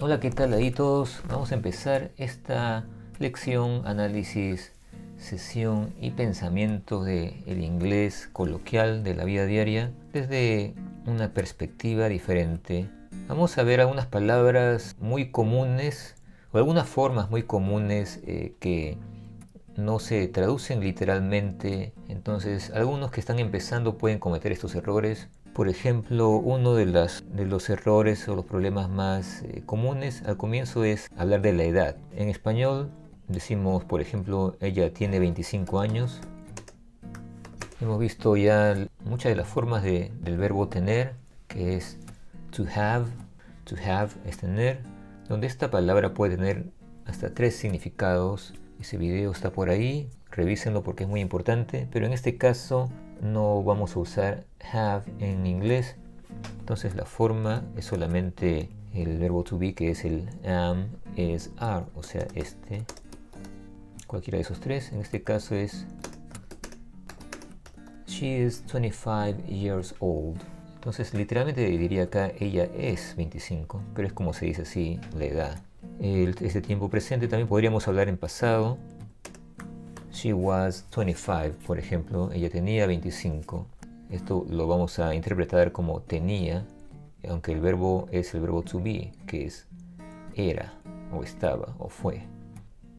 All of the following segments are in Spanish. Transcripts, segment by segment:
Hola, ¿qué tal ahí todos? Vamos a empezar esta lección, análisis, sesión y pensamientos del el inglés coloquial de la vida diaria desde una perspectiva diferente. Vamos a ver algunas palabras muy comunes o algunas formas muy comunes eh, que no se traducen literalmente. Entonces, algunos que están empezando pueden cometer estos errores por ejemplo, uno de, los errores o los problemas más eh, comunes al comienzo es hablar de la edad. En español decimos, por ejemplo, ella tiene 25 años. Hemos visto ya muchas de las formas del verbo tener, que es to have. To have es tener, donde esta palabra puede tener hasta tres significados. Ese video está por ahí, revísenlo porque es muy importante, pero en este caso no vamos a usar have en inglés. Entonces la forma es solamente el verbo to be que es el am, es, are, o sea, este. Cualquiera de esos tres. En este caso es She is 25 years old. Entonces literalmente diría acá ella es 25, pero es como se dice así la edad. este tiempo presente también podríamos hablar en pasado She was 25, por ejemplo, ella tenía 25. Esto lo vamos a interpretar como tenía, aunque el verbo es el verbo to be, que es era, o estaba, o fue.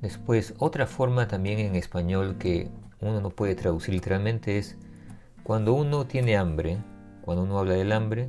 Después, otra forma también en español que uno no puede traducir literalmente es cuando uno tiene hambre, cuando uno habla del hambre,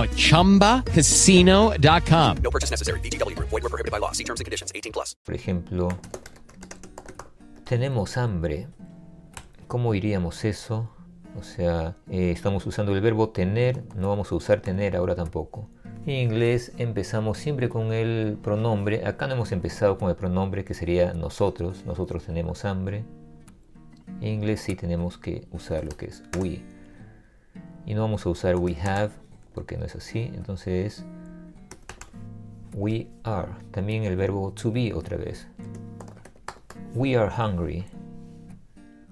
at ChumbaCasino.com. No purchase necessary. BGW. Void were prohibited by law. See terms and conditions. 18 plus. Por ejemplo, tenemos hambre. ¿Cómo diríamos eso? O sea, eh, estamos usando el verbo tener, no vamos a usar tener ahora tampoco. En inglés empezamos siempre con el pronombre. Acá no hemos empezado con el pronombre que sería nosotros. Nosotros tenemos hambre. En inglés sí tenemos que usar lo que es we. Y no vamos a usar we have porque no es así. Entonces we are. También el verbo to be otra vez. We are hungry.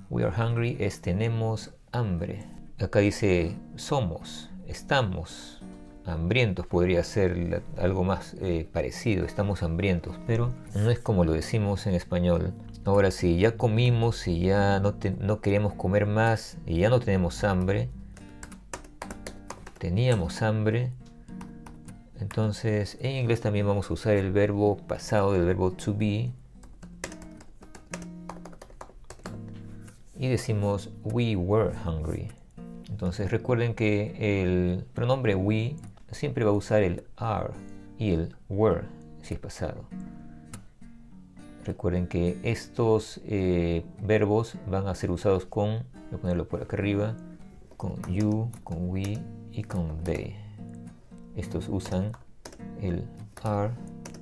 We are hungry es tenemos hambre. Acá dice somos, estamos. hambrientos podría ser algo más eh, parecido, estamos hambrientos, pero no es como lo decimos en español. Ahora, si ya comimos, si ya no queremos comer más y ya no tenemos hambre, teníamos hambre, entonces en inglés también vamos a usar el verbo pasado del verbo to be y decimos we were hungry. Entonces recuerden que el pronombre we siempre va a usar el are y el were si es pasado. Recuerden que estos eh, verbos van a ser usados con, voy a ponerlo por acá arriba, con you, con we y con they. Estos usan el are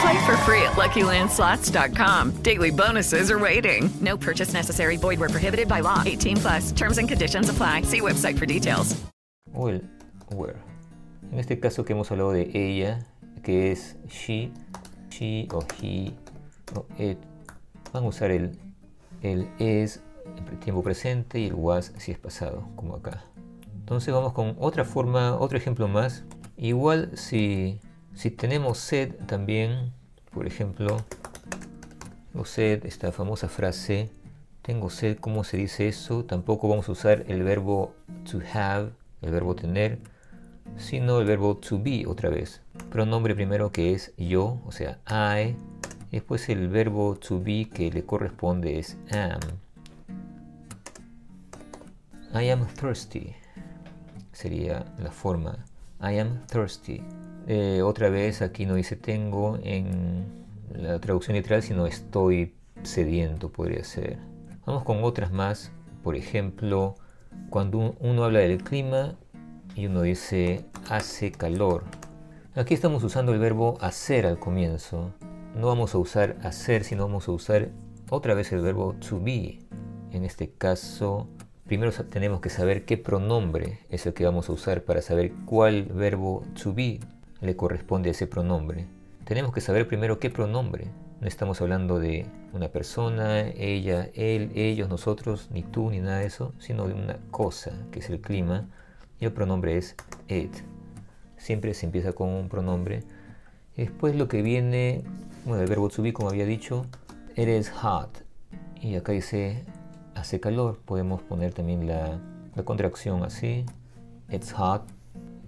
Play for free at LuckyLandSlots.com. Daily bonuses are waiting. No purchase necessary. Void where prohibited by law. 18 plus. Terms and conditions apply. See website for details. o el were. En este caso que hemos hablado de ella, que es she, she o he o it, van a usar el, el is en tiempo presente y el was si es pasado, como acá. Entonces vamos con otra forma, otro ejemplo más. Igual si, si tenemos sed también, por ejemplo, o sed, esta famosa frase, tengo sed, ¿cómo se dice eso? Tampoco vamos a usar el verbo to have, el verbo tener, sino el verbo to be otra vez. Pronombre primero que es yo, o sea, I. Y después el verbo to be que le corresponde es am. I am thirsty. Sería la forma. I am thirsty. Eh, otra vez aquí no dice tengo en la traducción literal, sino estoy sediento, podría ser. Vamos con otras más. Por ejemplo, cuando un- uno habla del clima y uno dice hace calor. Aquí estamos usando el verbo hacer al comienzo. No vamos a usar hacer, sino vamos a usar otra vez el verbo to be. En este caso, primero tenemos que saber qué pronombre es el que vamos a usar para saber cuál verbo to be le corresponde a ese pronombre. Tenemos que saber primero qué pronombre. No estamos hablando de una persona, ella, él, ellos, nosotros, ni tú, ni nada de eso, sino de una cosa, que es el clima. Y el pronombre es it. Siempre se empieza con un pronombre. Después lo que viene, bueno, el verbo to be, como había dicho, it hot. Y acá dice hace calor. Podemos poner también la contracción así. It's hot.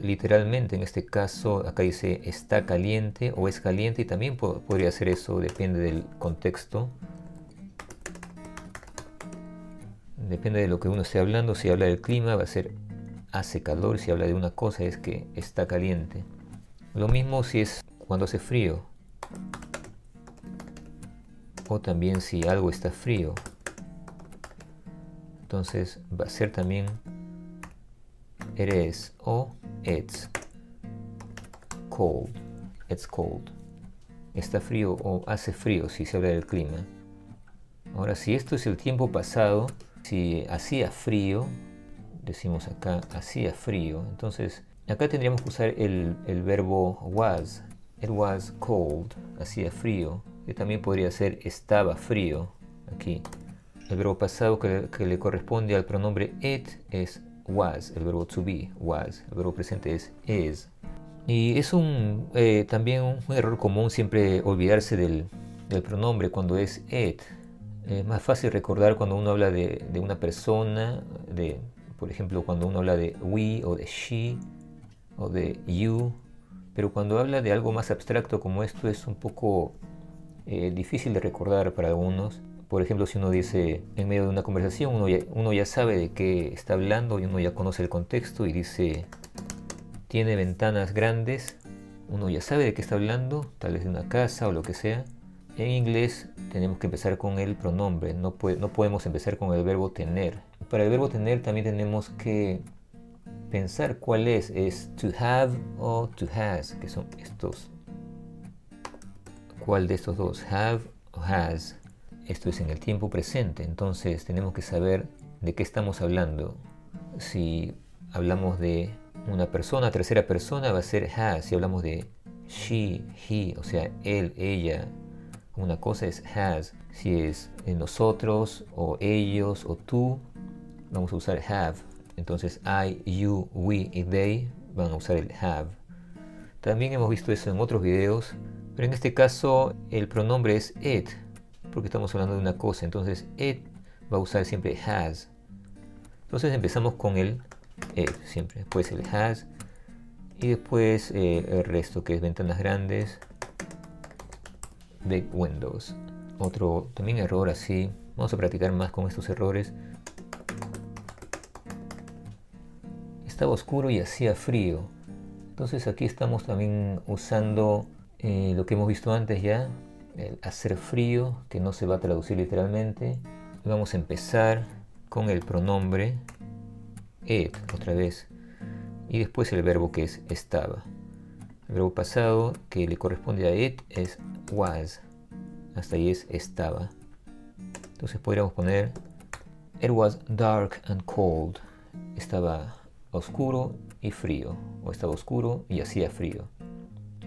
literalmente, en este caso, acá dice está caliente o es caliente y también po podría ser eso, depende del contexto. Depende de lo que uno esté hablando, si habla del clima va a ser hace calor, si habla de una cosa es que está caliente. Lo mismo si es cuando hace frío. O también si algo está frío. Entonces va a ser también is o it's cold. It's cold. Está frío o hace frío si se habla del clima. Ahora, si esto es el tiempo pasado, si hacía frío, decimos acá hacía frío, entonces acá tendríamos que usar el, verbo was. It was cold, hacía frío, que también podría ser estaba frío aquí. El verbo pasado que, que le corresponde al pronombre it es was, el verbo to be, was, el verbo presente es is. Y es un, eh, también un error común siempre olvidarse del, del, pronombre cuando es it. Es más fácil recordar cuando uno habla de, de, una persona, de, por ejemplo, cuando uno habla de we o de she o de you. Pero cuando habla de algo más abstracto como esto es un poco eh, difícil de recordar para algunos. Por ejemplo, si uno dice en medio de una conversación, uno ya, sabe de qué está hablando y uno ya conoce el contexto y dice, tiene ventanas grandes, uno ya sabe de qué está hablando, tal vez de una casa o lo que sea. En inglés tenemos que empezar con el pronombre, no, no podemos empezar con el verbo tener. Para el verbo tener también tenemos que pensar cuál es, es to have o to has, que son estos. ¿Cuál de estos dos? Have o has. Esto es en el tiempo presente, entonces tenemos que saber de qué estamos hablando. Si hablamos de una persona, tercera persona, va a ser has. Si hablamos de she, he, o sea, él, ella, una cosa es has. Si es nosotros o ellos o tú, vamos a usar have. Entonces I, you, we y they van a usar el have. También hemos visto eso en otros videos, pero en este caso el pronombre es it, porque estamos hablando de una cosa. Entonces it va a usar siempre has. Entonces empezamos con el it siempre, después el has y después eh, el resto que es ventanas grandes, big windows. Otro también error así. Vamos a practicar más con estos errores. estaba oscuro y hacía frío. Entonces aquí estamos también usando eh, lo que hemos visto antes ya, el hacer frío, que no se va a traducir literalmente. Vamos a empezar con el pronombre it, otra vez, y después el verbo que es estaba. El verbo pasado que le corresponde a it es was, hasta ahí es estaba. Entonces podríamos poner it was dark and cold, estaba oscuro y frío, o estaba oscuro y hacía frío.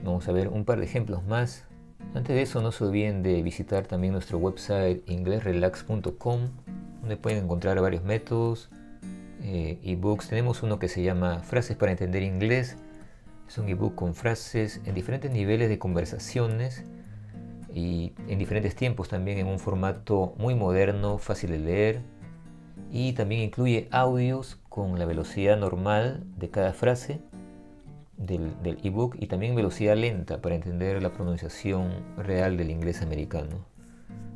Vamos a ver un par de ejemplos más. Antes de eso no se olviden de visitar también nuestro website inglesrelax.com donde pueden encontrar varios métodos, eh, ebooks. Tenemos uno que se llama Frases para entender inglés. Es un ebook con frases en diferentes niveles de conversaciones y en diferentes tiempos también en un formato muy moderno, fácil de leer y también incluye audios con la velocidad normal de cada frase del, ebook y también velocidad lenta para entender la pronunciación real del inglés americano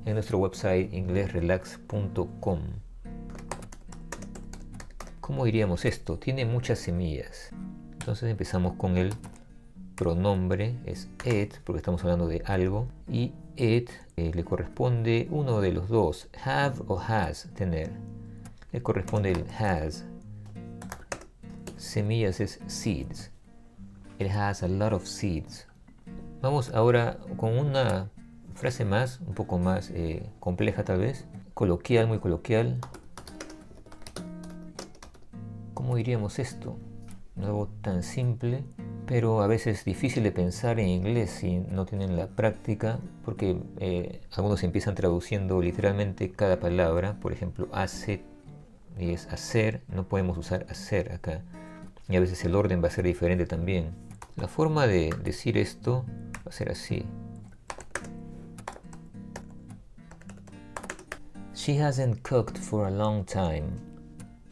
en nuestro website inglesrelax.com. ¿Cómo diríamos esto? Tiene muchas semillas. Entonces empezamos con el pronombre, es it, porque estamos hablando de algo, y it eh, le corresponde uno de los dos, have o has, tener. Le corresponde el has, semillas es seeds. It has a lot of seeds. Vamos ahora con una frase más, un poco más eh, compleja tal vez, coloquial, muy coloquial. ¿Cómo diríamos esto? Algo tan simple, pero a veces difícil de pensar en inglés si no tienen la práctica, porque eh, algunos empiezan traduciendo literalmente cada palabra, por ejemplo, hace y es hacer, no podemos usar hacer acá Y a veces el orden va a ser diferente también. La forma de decir esto va a ser así. She hasn't cooked for a long time.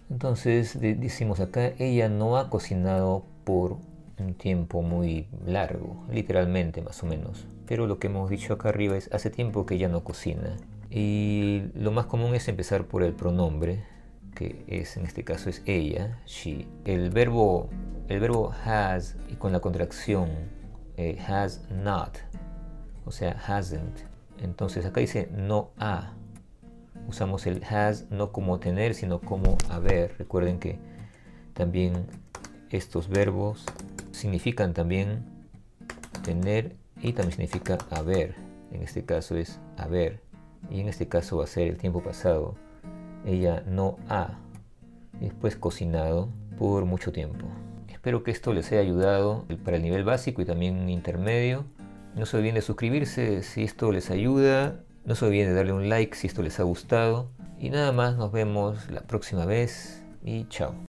Entonces decimos acá, ella no ha cocinado por un tiempo muy largo, literalmente más o menos. Pero lo que hemos dicho acá arriba es hace tiempo que ella no cocina. Y lo más común es empezar por el pronombre, que es en este caso es ella, she. El verbo, el verbo has y con la contracción eh, has not, o sea, hasn't. Entonces acá dice no ha usamos el has no como tener, sino como haber. Recuerden que también estos verbos significan también tener y también significa haber. En este caso es haber y en este caso va a ser el tiempo pasado. Ella no ha después cocinado por mucho tiempo. Espero que esto les haya ayudado para el nivel básico y también intermedio. No se olviden de suscribirse si esto les ayuda no se olviden de darle un like si esto les ha gustado. Y nada más, nos vemos la próxima vez y chao.